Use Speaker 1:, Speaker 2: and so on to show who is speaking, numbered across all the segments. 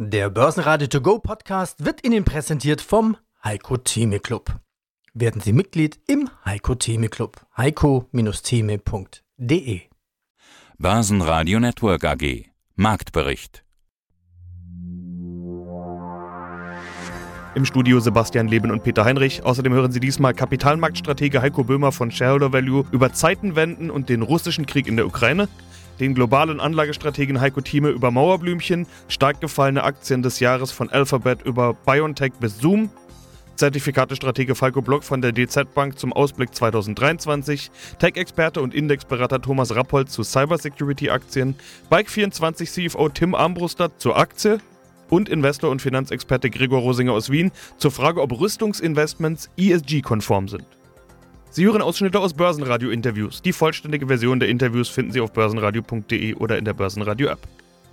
Speaker 1: Der Börsenradio To Go Podcast wird Ihnen präsentiert vom Heiko Theme Club. Werden Sie Mitglied im Heiko Theme Club. heiko-theme.de
Speaker 2: Börsenradio Network AG Marktbericht
Speaker 3: Im Studio Sebastian Leben und Peter Heinrich. Außerdem hören Sie diesmal Kapitalmarktstratege Heiko Böhmer von Shareholder Value über Zeitenwenden und den russischen Krieg in der Ukraine den globalen Anlagestrategen Heiko Thieme über Mauerblümchen, stark gefallene Aktien des Jahres von Alphabet über BioNTech bis Zoom, Zertifikatestratege Falco Block von der DZ Bank zum Ausblick 2023, Tech-Experte und Indexberater Thomas Rappold zu Cybersecurity-Aktien, Bike24 CFO Tim Armbruster zur Aktie und Investor und Finanzexperte Gregor Rosinger aus Wien zur Frage, ob Rüstungsinvestments ESG-konform sind. Sie hören Ausschnitte aus Börsenradio-Interviews. Die vollständige Version der Interviews finden Sie auf börsenradio.de oder in der Börsenradio-App.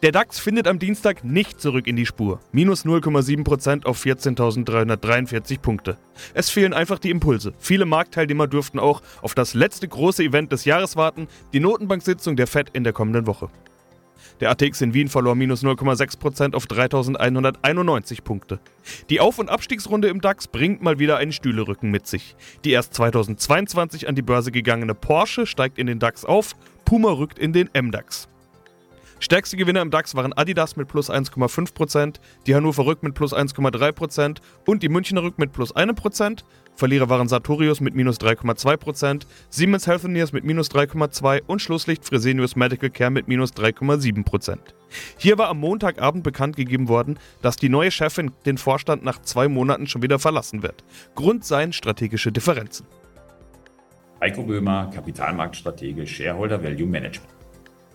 Speaker 3: Der DAX findet am Dienstag nicht zurück in die Spur. Minus 0,7% auf 14.343 Punkte. Es fehlen einfach die Impulse. Viele Marktteilnehmer dürften auch auf das letzte große Event des Jahres warten, die Notenbank-Sitzung der FED in der kommenden Woche. Der ATX in Wien verlor minus 0,6% auf 3191 Punkte. Die Auf- und Abstiegsrunde im DAX bringt mal wieder einen Stühlerücken mit sich. Die erst 2022 an die Börse gegangene Porsche steigt in den DAX auf, Puma rückt in den MDAX. Stärkste Gewinner im DAX waren Adidas mit plus 1,5%, die Hannover Rück mit plus 1,3% und die Münchner Rück mit plus 1%. Verlierer waren Sartorius mit minus 3,2%, Siemens Healthineers mit minus 3,2% und Schlusslicht Fresenius Medical Care mit minus 3,7%. Hier war am Montagabend bekannt gegeben worden, dass die neue Chefin den Vorstand nach zwei Monaten schon wieder verlassen wird. Grund seien strategische Differenzen.
Speaker 4: Heiko Böhmer, Kapitalmarktstratege, Shareholder Value Management.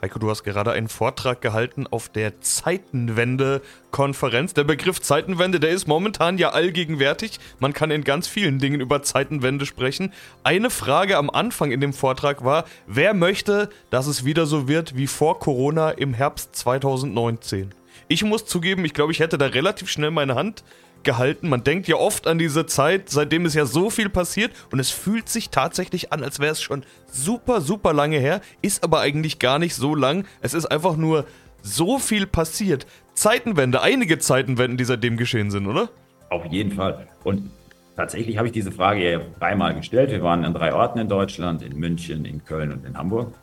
Speaker 3: Heiko, du hast gerade einen Vortrag gehalten auf der Zeitenwende-Konferenz. Der Begriff Zeitenwende, der ist momentan ja allgegenwärtig. Man kann in ganz vielen Dingen über Zeitenwende sprechen. Eine Frage am Anfang in dem Vortrag war, wer möchte, dass es wieder so wird wie vor Corona im Herbst 2019? Ich muss zugeben, ich glaube, ich hätte da relativ schnell meine Hand gehalten. Man denkt ja oft an diese Zeit, seitdem ist ja so viel passiert und es fühlt sich tatsächlich an, als wäre es schon super, super lange her, ist aber eigentlich gar nicht so lang. Es ist einfach nur so viel passiert. Zeitenwende, einige Zeitenwenden, die seitdem geschehen sind, oder?
Speaker 4: Auf jeden Fall. Und tatsächlich habe ich diese Frage ja dreimal gestellt. Wir waren an drei Orten in Deutschland, in München, in Köln und in Hamburg.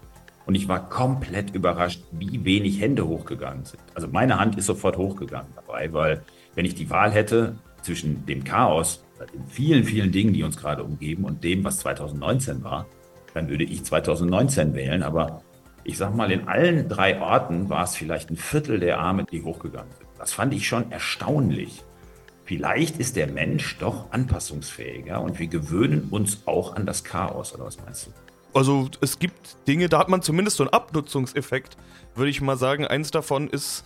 Speaker 4: Und ich war komplett überrascht, wie wenig Hände hochgegangen sind. Also meine Hand ist sofort hochgegangen dabei, weil wenn ich die Wahl hätte zwischen dem Chaos, den vielen, vielen Dingen, die uns gerade umgeben und dem, was 2019 war, dann würde ich 2019 wählen. Aber ich sag mal, in allen drei Orten war es vielleicht ein Viertel der Arme, die hochgegangen sind. Das fand ich schon erstaunlich. Vielleicht ist der Mensch doch anpassungsfähiger und wir gewöhnen uns auch an das Chaos, oder was meinst du?
Speaker 3: Also es gibt Dinge, da hat man zumindest so einen Abnutzungseffekt, würde ich mal sagen. Eins davon ist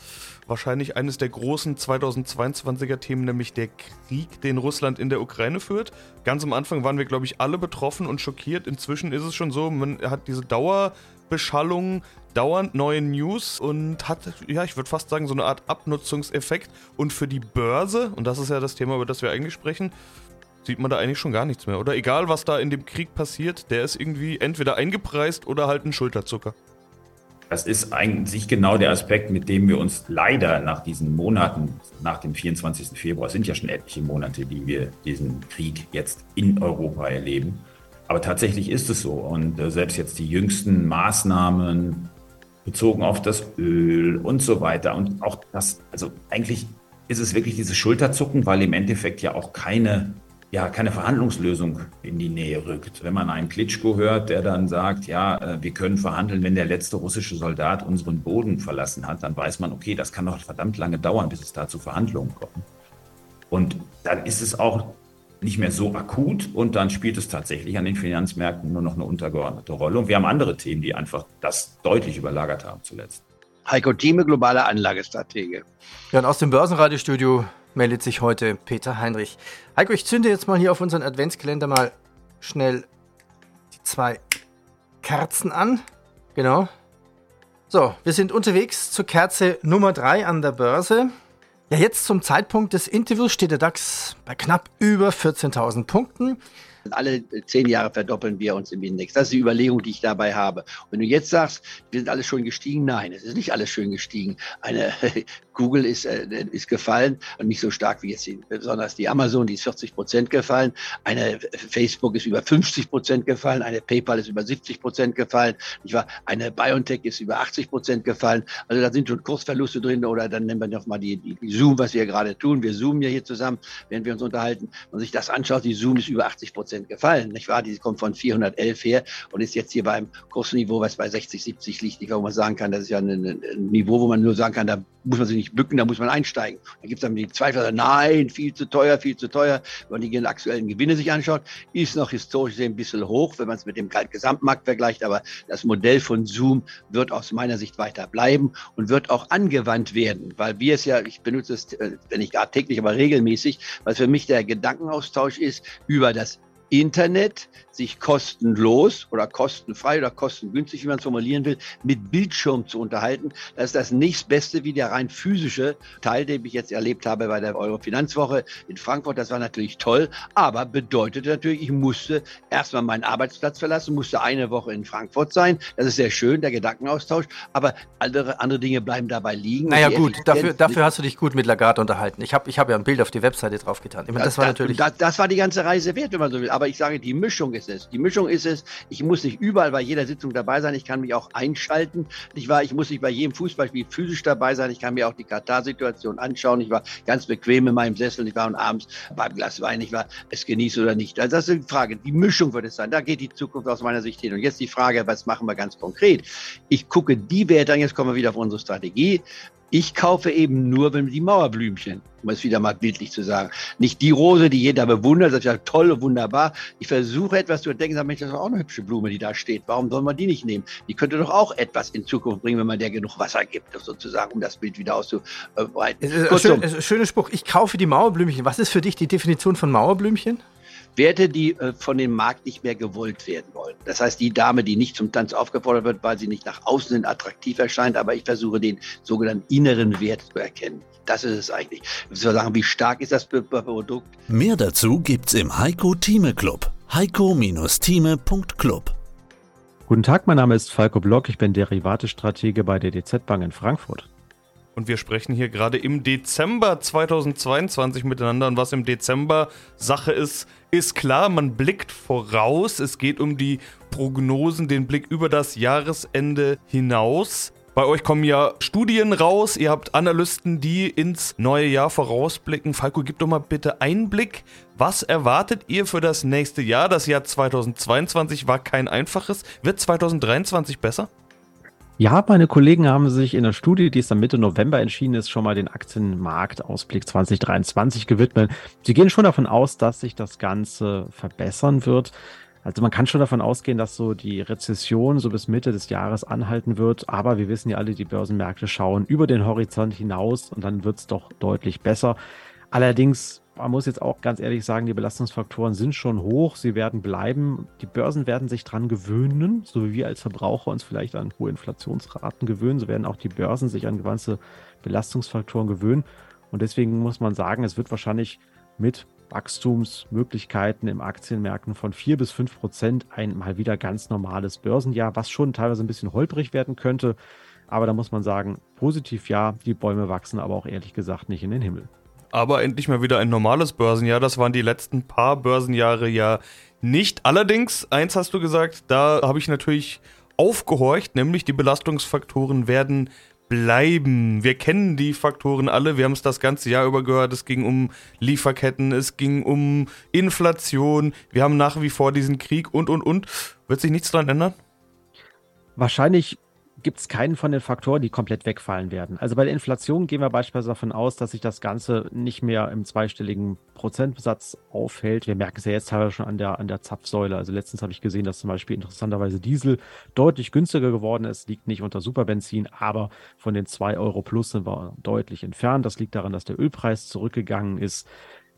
Speaker 3: wahrscheinlich eines der großen 2022er Themen, nämlich der Krieg, den Russland in der Ukraine führt. Ganz am Anfang waren wir, glaube ich, alle betroffen und schockiert. Inzwischen ist es schon so, man hat diese Dauerbeschallung, dauernd neue News und hat, ja, ich würde fast sagen, so eine Art Abnutzungseffekt. Und für die Börse, und das ist ja das Thema, über das wir eigentlich sprechen, sieht man da eigentlich schon gar nichts mehr, oder? Egal, was da in dem Krieg passiert, der ist irgendwie entweder eingepreist oder halt ein Schulterzucker.
Speaker 4: Das ist eigentlich genau der Aspekt, mit dem wir uns leider nach diesen Monaten, nach dem 24. Februar, es sind ja schon etliche Monate, die wir diesen Krieg jetzt in Europa erleben. Aber tatsächlich ist es so. Und äh, selbst jetzt die jüngsten Maßnahmen bezogen auf das Öl und so weiter und auch das, also eigentlich ist es wirklich dieses Schulterzucken, weil im Endeffekt ja auch keine ja, keine Verhandlungslösung in die Nähe rückt. Wenn man einen Klitschko hört, der dann sagt, ja, äh, wir können verhandeln, wenn der letzte russische Soldat unseren Boden verlassen hat, dann weiß man, okay, das kann noch verdammt lange dauern, bis es da zu Verhandlungen kommt. Und dann ist es auch nicht mehr so akut und dann spielt es tatsächlich an den Finanzmärkten nur noch eine untergeordnete Rolle. Und wir haben andere Themen, die einfach das deutlich überlagert haben zuletzt.
Speaker 5: Heiko Thieme, globale Anlagestratege.
Speaker 1: Ja, und aus dem Börsenradiostudio meldet sich heute Peter Heinrich. Heiko, ich zünde jetzt mal hier auf unseren Adventskalender mal schnell die zwei Kerzen an. Genau. So, wir sind unterwegs zur Kerze Nummer 3 an der Börse. Ja, jetzt zum Zeitpunkt des Interviews steht der DAX bei knapp über 14.000 Punkten.
Speaker 5: Alle zehn Jahre verdoppeln wir uns im Index. Das ist die Überlegung, die ich dabei habe. Wenn du jetzt sagst, wir sind alles schon gestiegen, nein, es ist nicht alles schön gestiegen. Eine Google ist, äh, ist gefallen und nicht so stark wie jetzt besonders die Amazon, die ist 40 Prozent gefallen. Eine Facebook ist über 50 Prozent gefallen. Eine PayPal ist über 70 Prozent gefallen. Ich war, eine BioNTech ist über 80 Prozent gefallen. Also da sind schon Kursverluste drin oder dann nehmen wir noch mal die, die, die Zoom, was wir gerade tun. Wir zoomen ja hier zusammen, während wir uns unterhalten. Wenn man sich das anschaut, die Zoom ist über 80 Prozent gefallen. Nicht wahr? Die kommt von 411 her und ist jetzt hier beim Kursniveau, was bei 60, 70 liegt. Wo man sagen kann, das ist ja ein, ein Niveau, wo man nur sagen kann, da muss man sich nicht bücken, da muss man einsteigen. Da gibt es dann die Zweifel, nein, viel zu teuer, viel zu teuer. Wenn man die aktuellen Gewinne sich anschaut, ist noch historisch gesehen ein bisschen hoch, wenn man es mit dem Gesamtmarkt vergleicht. Aber das Modell von Zoom wird aus meiner Sicht weiter bleiben und wird auch angewandt werden, weil wir es ja, ich benutze es, äh, wenn nicht gar täglich, aber regelmäßig, weil für mich der Gedankenaustausch ist über das Internet sich kostenlos oder kostenfrei oder kostengünstig, wie man es formulieren will, mit Bildschirm zu unterhalten. Das ist das nächstbeste wie der rein physische Teil, den ich jetzt erlebt habe bei der Euro-Finanzwoche in Frankfurt. Das war natürlich toll, aber bedeutete natürlich, ich musste erstmal meinen Arbeitsplatz verlassen, musste eine Woche in Frankfurt sein. Das ist sehr schön, der Gedankenaustausch, aber andere, andere Dinge bleiben dabei liegen.
Speaker 1: Naja gut, dafür, dafür hast du dich gut mit Lagarde unterhalten. Ich habe ich hab ja ein Bild auf die Webseite draufgetan. Ich
Speaker 5: meine, das, das, war natürlich... Das, das war die ganze Reise wert, wenn man so will. Aber ich sage, die Mischung ist es. Die Mischung ist es, ich muss nicht überall bei jeder Sitzung dabei sein, ich kann mich auch einschalten. Ich war, ich muss nicht bei jedem Fußballspiel physisch dabei sein, ich kann mir auch die Katar-Situation anschauen. Ich war ganz bequem in meinem Sessel, ich war und abends beim Glas Wein, ich war es genieße oder nicht. Also das ist die Frage. Die Mischung wird es sein. Da geht die Zukunft aus meiner Sicht hin. Und jetzt die Frage, was machen wir ganz konkret? Ich gucke die Werte an, jetzt kommen wir wieder auf unsere Strategie. Ich kaufe eben nur, wenn die Mauerblümchen, um es wieder mal bildlich zu sagen. Nicht die Rose, die jeder bewundert, das ist ja toll und wunderbar. Ich versuche etwas zu entdecken, sage, Mensch, das ist auch eine hübsche Blume, die da steht. Warum soll man die nicht nehmen? Die könnte doch auch etwas in Zukunft bringen, wenn man der genug Wasser gibt, sozusagen, um das Bild wieder auszubreiten.
Speaker 1: Es ist schön, schöner Spruch. Ich kaufe die Mauerblümchen. Was ist für dich die Definition von Mauerblümchen?
Speaker 5: Werte, die äh, von dem Markt nicht mehr gewollt werden wollen. Das heißt, die Dame, die nicht zum Tanz aufgefordert wird, weil sie nicht nach außen hin attraktiv erscheint, aber ich versuche den sogenannten inneren Wert zu erkennen. Das ist es eigentlich. Wir sagen, wie stark ist das Produkt?
Speaker 2: Mehr dazu gibt's im Heiko Thieme Club. Heiko-Thieme.club
Speaker 6: Guten Tag, mein Name ist Falco Block, ich bin Derivatestratege bei der DZ Bank in Frankfurt.
Speaker 3: Und wir sprechen hier gerade im Dezember 2022 miteinander. Und was im Dezember Sache ist, ist klar, man blickt voraus. Es geht um die Prognosen, den Blick über das Jahresende hinaus. Bei euch kommen ja Studien raus, ihr habt Analysten, die ins neue Jahr vorausblicken. Falco, gib doch mal bitte Einblick. Was erwartet ihr für das nächste Jahr? Das Jahr 2022 war kein einfaches. Wird 2023 besser?
Speaker 6: Ja, meine Kollegen haben sich in der Studie, die es dann Mitte November entschieden ist, schon mal den Aktienmarktausblick 2023 gewidmet. Sie gehen schon davon aus, dass sich das Ganze verbessern wird. Also man kann schon davon ausgehen, dass so die Rezession so bis Mitte des Jahres anhalten wird. Aber wir wissen ja alle, die Börsenmärkte schauen über den Horizont hinaus und dann wird es doch deutlich besser. Allerdings man muss jetzt auch ganz ehrlich sagen, die Belastungsfaktoren sind schon hoch, sie werden bleiben. Die Börsen werden sich dran gewöhnen, so wie wir als Verbraucher uns vielleicht an hohe Inflationsraten gewöhnen, so werden auch die Börsen sich an gewisse Belastungsfaktoren gewöhnen. Und deswegen muss man sagen, es wird wahrscheinlich mit Wachstumsmöglichkeiten im Aktienmärkten von 4 bis 5 Prozent ein mal wieder ganz normales Börsenjahr, was schon teilweise ein bisschen holprig werden könnte. Aber da muss man sagen, positiv ja, die Bäume wachsen aber auch ehrlich gesagt nicht in den Himmel
Speaker 3: aber endlich mal wieder ein normales Börsenjahr. Das waren die letzten paar Börsenjahre ja nicht. Allerdings, eins hast du gesagt, da habe ich natürlich aufgehorcht, nämlich die Belastungsfaktoren werden bleiben. Wir kennen die Faktoren alle, wir haben es das ganze Jahr über gehört, es ging um Lieferketten, es ging um Inflation, wir haben nach wie vor diesen Krieg und, und, und. Wird sich nichts daran ändern?
Speaker 6: Wahrscheinlich gibt es keinen von den Faktoren, die komplett wegfallen werden. Also bei der Inflation gehen wir beispielsweise davon aus, dass sich das Ganze nicht mehr im zweistelligen Prozentsatz aufhält. Wir merken es ja jetzt teilweise schon an der, an der Zapfsäule. Also letztens habe ich gesehen, dass zum Beispiel interessanterweise Diesel deutlich günstiger geworden ist. Liegt nicht unter Superbenzin, aber von den 2 Euro plus sind wir deutlich entfernt. Das liegt daran, dass der Ölpreis zurückgegangen ist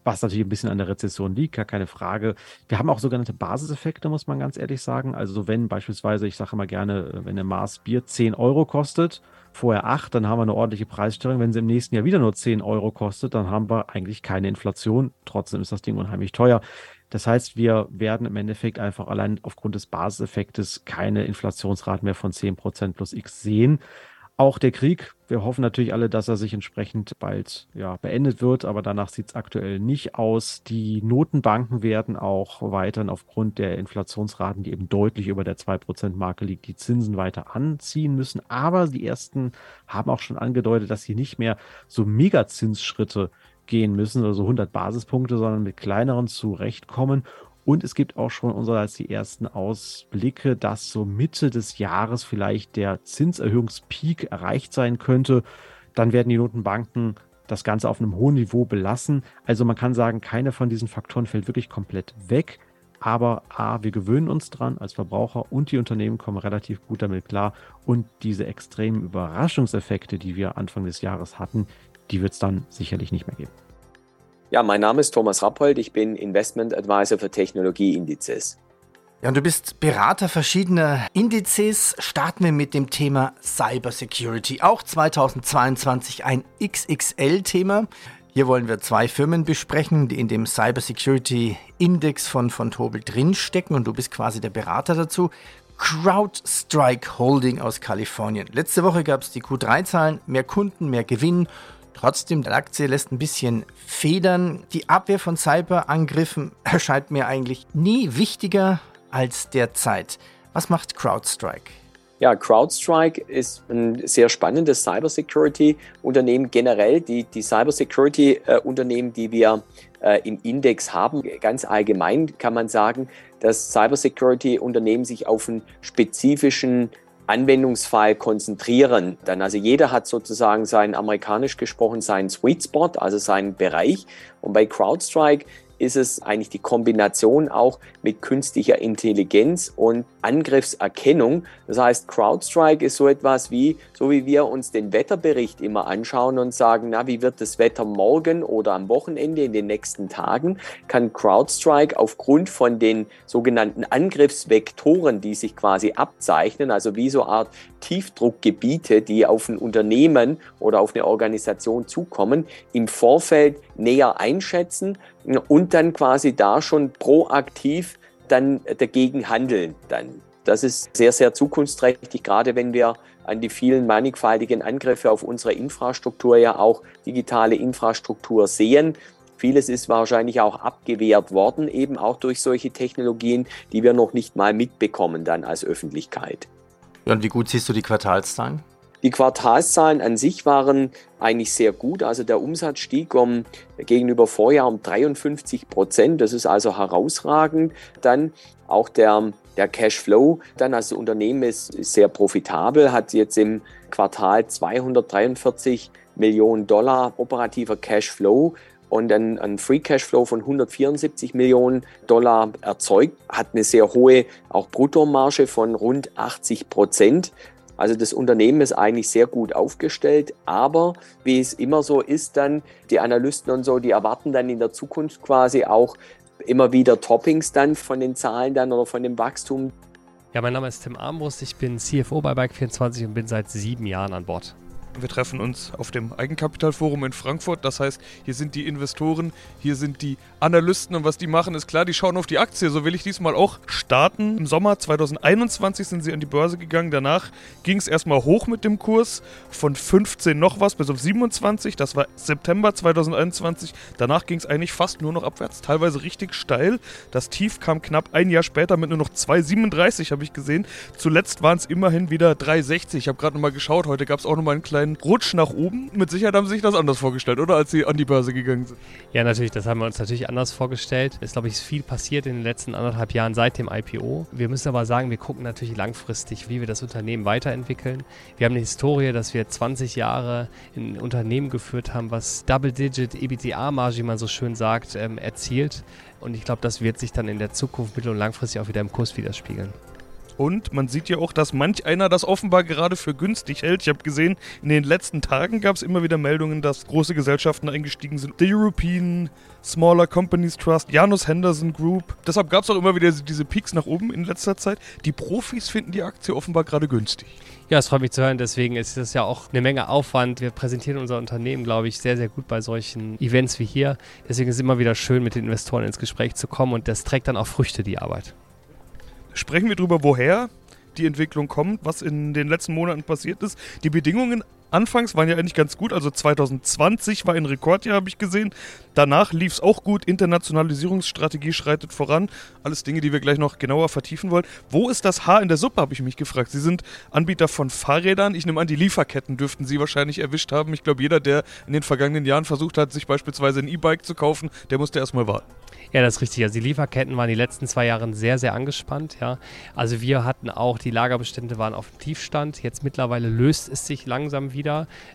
Speaker 6: was natürlich ein bisschen an der Rezession liegt, gar keine Frage. Wir haben auch sogenannte Basiseffekte, muss man ganz ehrlich sagen. Also wenn beispielsweise, ich sage immer gerne, wenn ein Maß Bier 10 Euro kostet, vorher 8, dann haben wir eine ordentliche Preissteigerung. Wenn sie im nächsten Jahr wieder nur 10 Euro kostet, dann haben wir eigentlich keine Inflation. Trotzdem ist das Ding unheimlich teuer. Das heißt, wir werden im Endeffekt einfach allein aufgrund des Basiseffektes keine Inflationsraten mehr von 10% plus X sehen. Auch der Krieg, wir hoffen natürlich alle, dass er sich entsprechend bald ja, beendet wird, aber danach sieht es aktuell nicht aus. Die Notenbanken werden auch weiterhin aufgrund der Inflationsraten, die eben deutlich über der 2%-Marke liegt, die Zinsen weiter anziehen müssen. Aber die ersten haben auch schon angedeutet, dass sie nicht mehr so Megazinsschritte gehen müssen, also 100 Basispunkte, sondern mit kleineren zurechtkommen. Und es gibt auch schon unsererseits die ersten Ausblicke, dass so Mitte des Jahres vielleicht der Zinserhöhungspeak erreicht sein könnte. Dann werden die Notenbanken das Ganze auf einem hohen Niveau belassen. Also man kann sagen, keine von diesen Faktoren fällt wirklich komplett weg. Aber A, wir gewöhnen uns dran als Verbraucher und die Unternehmen kommen relativ gut damit klar. Und diese extremen Überraschungseffekte, die wir Anfang des Jahres hatten, die wird es dann sicherlich nicht mehr geben.
Speaker 7: Ja, mein Name ist Thomas Rappold, ich bin Investment Advisor für Technologieindizes.
Speaker 1: Ja, und du bist Berater verschiedener Indizes. Starten wir mit dem Thema Cybersecurity. Auch 2022 ein XXL-Thema. Hier wollen wir zwei Firmen besprechen, die in dem Cybersecurity Index von, von Tobel drinstecken und du bist quasi der Berater dazu. CrowdStrike Holding aus Kalifornien. Letzte Woche gab es die Q3-Zahlen, mehr Kunden, mehr Gewinn. Trotzdem, die Aktie lässt ein bisschen federn. Die Abwehr von Cyberangriffen erscheint mir eigentlich nie wichtiger als derzeit. Was macht CrowdStrike?
Speaker 7: Ja, CrowdStrike ist ein sehr spannendes Cybersecurity-Unternehmen. Generell die, die Cybersecurity-Unternehmen, die wir äh, im Index haben, ganz allgemein kann man sagen, dass Cybersecurity-Unternehmen sich auf einen spezifischen Anwendungsfall konzentrieren. Dann also jeder hat sozusagen seinen amerikanisch gesprochen seinen Sweet Spot, also seinen Bereich. Und bei CrowdStrike ist es eigentlich die Kombination auch mit künstlicher Intelligenz und Angriffserkennung. Das heißt, CrowdStrike ist so etwas wie, so wie wir uns den Wetterbericht immer anschauen und sagen, na, wie wird das Wetter morgen oder am Wochenende in den nächsten Tagen, kann CrowdStrike aufgrund von den sogenannten Angriffsvektoren, die sich quasi abzeichnen, also wie so eine Art Tiefdruckgebiete, die auf ein Unternehmen oder auf eine Organisation zukommen, im Vorfeld näher einschätzen und dann quasi da schon proaktiv dann dagegen handeln dann. Das ist sehr, sehr zukunftsträchtig, gerade wenn wir an die vielen mannigfaltigen Angriffe auf unsere Infrastruktur ja auch digitale Infrastruktur sehen. Vieles ist wahrscheinlich auch abgewehrt worden, eben auch durch solche Technologien, die wir noch nicht mal mitbekommen dann als Öffentlichkeit.
Speaker 1: Und wie gut siehst du die Quartalszahlen?
Speaker 7: Die Quartalszahlen an sich waren eigentlich sehr gut. Also der Umsatz stieg um gegenüber Vorjahr um 53 Prozent. Das ist also herausragend. Dann auch der, der Cashflow, dann also das Unternehmen ist, sehr profitabel, hat jetzt im Quartal 243 Millionen Dollar operativer Cashflow und ein, ein Free Cashflow von 174 Millionen Dollar erzeugt, hat eine sehr hohe auch Bruttomarge von rund 80 Prozent. Also das Unternehmen ist eigentlich sehr gut aufgestellt, aber wie es immer so ist, dann die Analysten und so, die erwarten dann in der Zukunft quasi auch immer wieder Toppings dann von den Zahlen dann oder von dem Wachstum.
Speaker 8: Ja, mein Name ist Tim Armbrust, ich bin CFO bei Bike24 und bin seit sieben Jahren an Bord.
Speaker 3: Wir treffen uns auf dem Eigenkapitalforum in Frankfurt. Das heißt, hier sind die Investoren, hier sind die Analysten und was die machen, ist klar, die schauen auf die Aktie. So will ich diesmal auch starten. Im Sommer 2021 sind sie an die Börse gegangen. Danach ging es erstmal hoch mit dem Kurs von 15 noch was bis auf 27. Das war September 2021. Danach ging es eigentlich fast nur noch abwärts, teilweise richtig steil. Das Tief kam knapp ein Jahr später mit nur noch 2,37 habe ich gesehen. Zuletzt waren es immerhin wieder 3,60. Ich habe gerade nochmal geschaut. Heute gab es auch nochmal einen kleinen kleinen Rutsch nach oben. Mit Sicherheit haben sie sich das anders vorgestellt, oder? Als sie an die Börse gegangen sind.
Speaker 8: Ja, natürlich. Das haben wir uns natürlich anders vorgestellt. Es ist, glaube ich, viel passiert in den letzten anderthalb Jahren seit dem IPO. Wir müssen aber sagen, wir gucken natürlich langfristig, wie wir das Unternehmen weiterentwickeln. Wir haben eine Historie, dass wir 20 Jahre ein Unternehmen geführt haben, was Double-Digit EBITDA-Marge, wie man so schön sagt, ähm, erzielt. Und ich glaube, das wird sich dann in der Zukunft mittel- und langfristig auch wieder im Kurs widerspiegeln.
Speaker 3: Und man sieht ja auch, dass manch einer das offenbar gerade für günstig hält. Ich habe gesehen, in den letzten Tagen gab es immer wieder Meldungen, dass große Gesellschaften eingestiegen sind. The European Smaller Companies Trust, Janus Henderson Group. Deshalb gab es auch immer wieder diese Peaks nach oben in letzter Zeit. Die Profis finden die Aktie offenbar gerade günstig.
Speaker 8: Ja, es freut mich zu hören. Deswegen ist das ja auch eine Menge Aufwand. Wir präsentieren unser Unternehmen, glaube ich, sehr, sehr gut bei solchen Events wie hier. Deswegen ist es immer wieder schön, mit den Investoren ins Gespräch zu kommen und das trägt dann auch Früchte, die Arbeit.
Speaker 3: Sprechen wir darüber, woher die Entwicklung kommt, was in den letzten Monaten passiert ist. Die Bedingungen anfangs waren ja eigentlich ganz gut. Also 2020 war ein Rekordjahr, habe ich gesehen. Danach lief es auch gut. Internationalisierungsstrategie schreitet voran. Alles Dinge, die wir gleich noch genauer vertiefen wollen. Wo ist das Haar in der Suppe, habe ich mich gefragt. Sie sind Anbieter von Fahrrädern. Ich nehme an, die Lieferketten dürften Sie wahrscheinlich erwischt haben. Ich glaube, jeder, der in den vergangenen Jahren versucht hat, sich beispielsweise ein E-Bike zu kaufen, der musste erstmal warten.
Speaker 8: Ja, das ist richtig. Also die Lieferketten waren die letzten zwei Jahre sehr, sehr angespannt. Ja. Also wir hatten auch, die Lagerbestände waren auf dem Tiefstand. Jetzt mittlerweile löst es sich langsam wieder,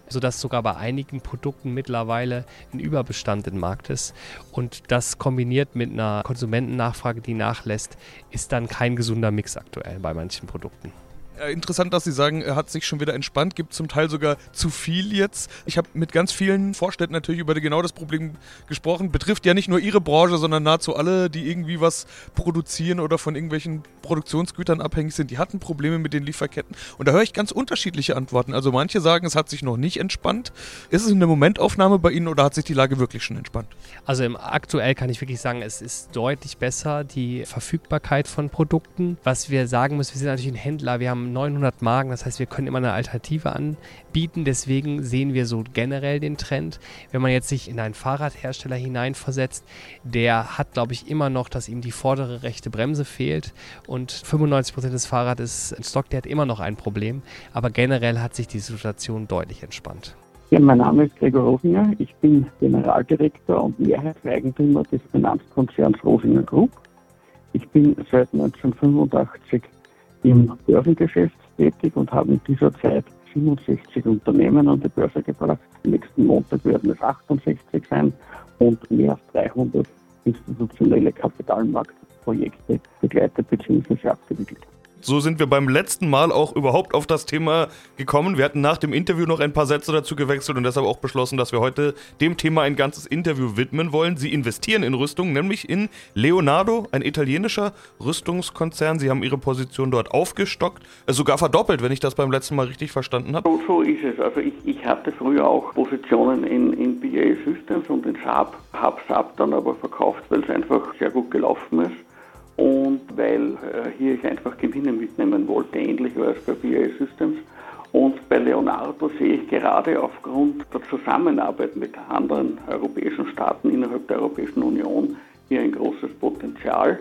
Speaker 8: sodass sogar bei einigen Produkten mittlerweile ein Überbestand im Markt ist. Und das kombiniert mit einer Konsumentennachfrage, die nachlässt, ist dann kein gesunder Mix aktuell bei manchen Produkten.
Speaker 3: Äh, interessant, dass Sie sagen, er hat sich schon wieder entspannt, gibt zum Teil sogar zu viel jetzt. Ich habe mit ganz vielen Vorstädten natürlich über genau das Problem gesprochen. Betrifft ja nicht nur Ihre Branche, sondern nahezu alle, die irgendwie was produzieren oder von irgendwelchen Produktionsgütern abhängig sind. Die hatten Probleme mit den Lieferketten. Und da höre ich ganz unterschiedliche Antworten. Also manche sagen, es hat sich noch nicht entspannt. Ist es eine Momentaufnahme bei Ihnen oder hat sich die Lage wirklich schon entspannt?
Speaker 8: Also im aktuell kann ich wirklich sagen, es ist deutlich besser, die Verfügbarkeit von Produkten. Was wir sagen müssen, wir sind natürlich ein Händler, wir haben 900 Magen, das heißt, wir können immer eine Alternative anbieten. Deswegen sehen wir so generell den Trend. Wenn man jetzt sich in einen Fahrradhersteller hineinversetzt, der hat, glaube ich, immer noch, dass ihm die vordere rechte Bremse fehlt und 95 Prozent des Fahrrads ist in Stock, der hat immer noch ein Problem. Aber generell hat sich die Situation deutlich entspannt.
Speaker 9: Ja, mein Name ist Gregor Rosinger. Ich bin Generaldirektor und Mehrheitseigentümer des Finanzkonzerns Rosinger Group. Ich bin seit 1985 im Börsengeschäft tätig und habe in dieser Zeit 67 Unternehmen an die Börse gebracht. Nächsten Montag werden es 68 sein und mehr als 300 institutionelle Kapitalmarktprojekte begleitet bzw. abgewickelt.
Speaker 3: So sind wir beim letzten Mal auch überhaupt auf das Thema gekommen. Wir hatten nach dem Interview noch ein paar Sätze dazu gewechselt und deshalb auch beschlossen, dass wir heute dem Thema ein ganzes Interview widmen wollen. Sie investieren in Rüstung, nämlich in Leonardo, ein italienischer Rüstungskonzern. Sie haben ihre Position dort aufgestockt, äh, sogar verdoppelt, wenn ich das beim letzten Mal richtig verstanden habe.
Speaker 9: So, so ist es. Also ich, ich hatte früher auch Positionen in, in BA Systems und in Saab, habe Saab dann aber verkauft, weil es einfach sehr gut gelaufen ist und weil äh, hier ich einfach Gewinne mitnehmen wollte, ähnlich wie es bei BAE Systems. Und bei Leonardo sehe ich gerade aufgrund der Zusammenarbeit mit anderen europäischen Staaten innerhalb der Europäischen Union hier ein großes Potenzial.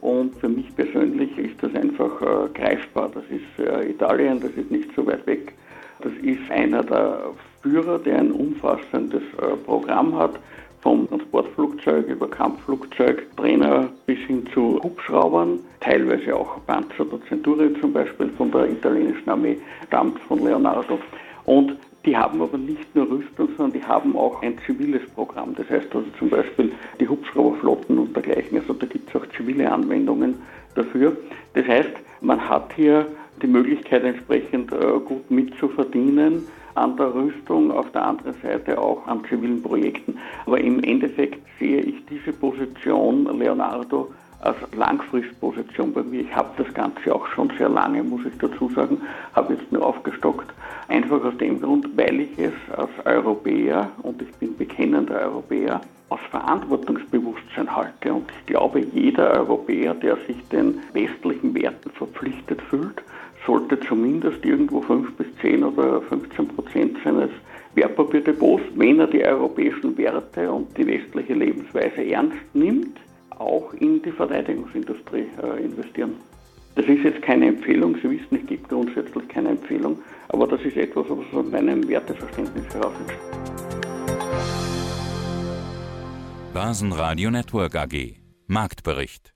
Speaker 9: Und für mich persönlich ist das einfach äh, greifbar. Das ist äh, Italien, das ist nicht so weit weg. Das ist einer der Führer, der ein umfassendes äh, Programm hat vom Transportflugzeug über Kampfflugzeug, Trainer bis hin zu Hubschraubern, teilweise auch Panzer der Centurio zum Beispiel von der italienischen Armee, stammt von Leonardo. Und die haben aber nicht nur Rüstung, sondern die haben auch ein ziviles Programm. Das heißt also zum Beispiel die Hubschrauberflotten und dergleichen. Also da gibt es auch zivile Anwendungen dafür. Das heißt, man hat hier die Möglichkeit entsprechend äh, gut mitzuverdienen an der Rüstung, auf der anderen Seite auch an zivilen Projekten. Aber im Endeffekt sehe ich diese Position Leonardo als Langfristposition bei mir. Ich habe das Ganze auch schon sehr lange, muss ich dazu sagen, habe jetzt nur aufgestockt. Einfach aus dem Grund, weil ich es als Europäer, und ich bin bekennender Europäer, aus Verantwortungsbewusstsein halte. Und ich glaube, jeder Europäer, der sich den westlichen Werten verpflichtet fühlt, sollte zumindest irgendwo 5 bis 10 oder 15 Prozent seines Wertpapierdepots, wenn er die europäischen Werte und die westliche Lebensweise ernst nimmt, auch in die Verteidigungsindustrie äh, investieren. Das ist jetzt keine Empfehlung, Sie wissen, es gibt grundsätzlich keine Empfehlung, aber das ist etwas, was aus meinem Werteverständnis heraus entsteht.
Speaker 2: Börsenradio Network AG Marktbericht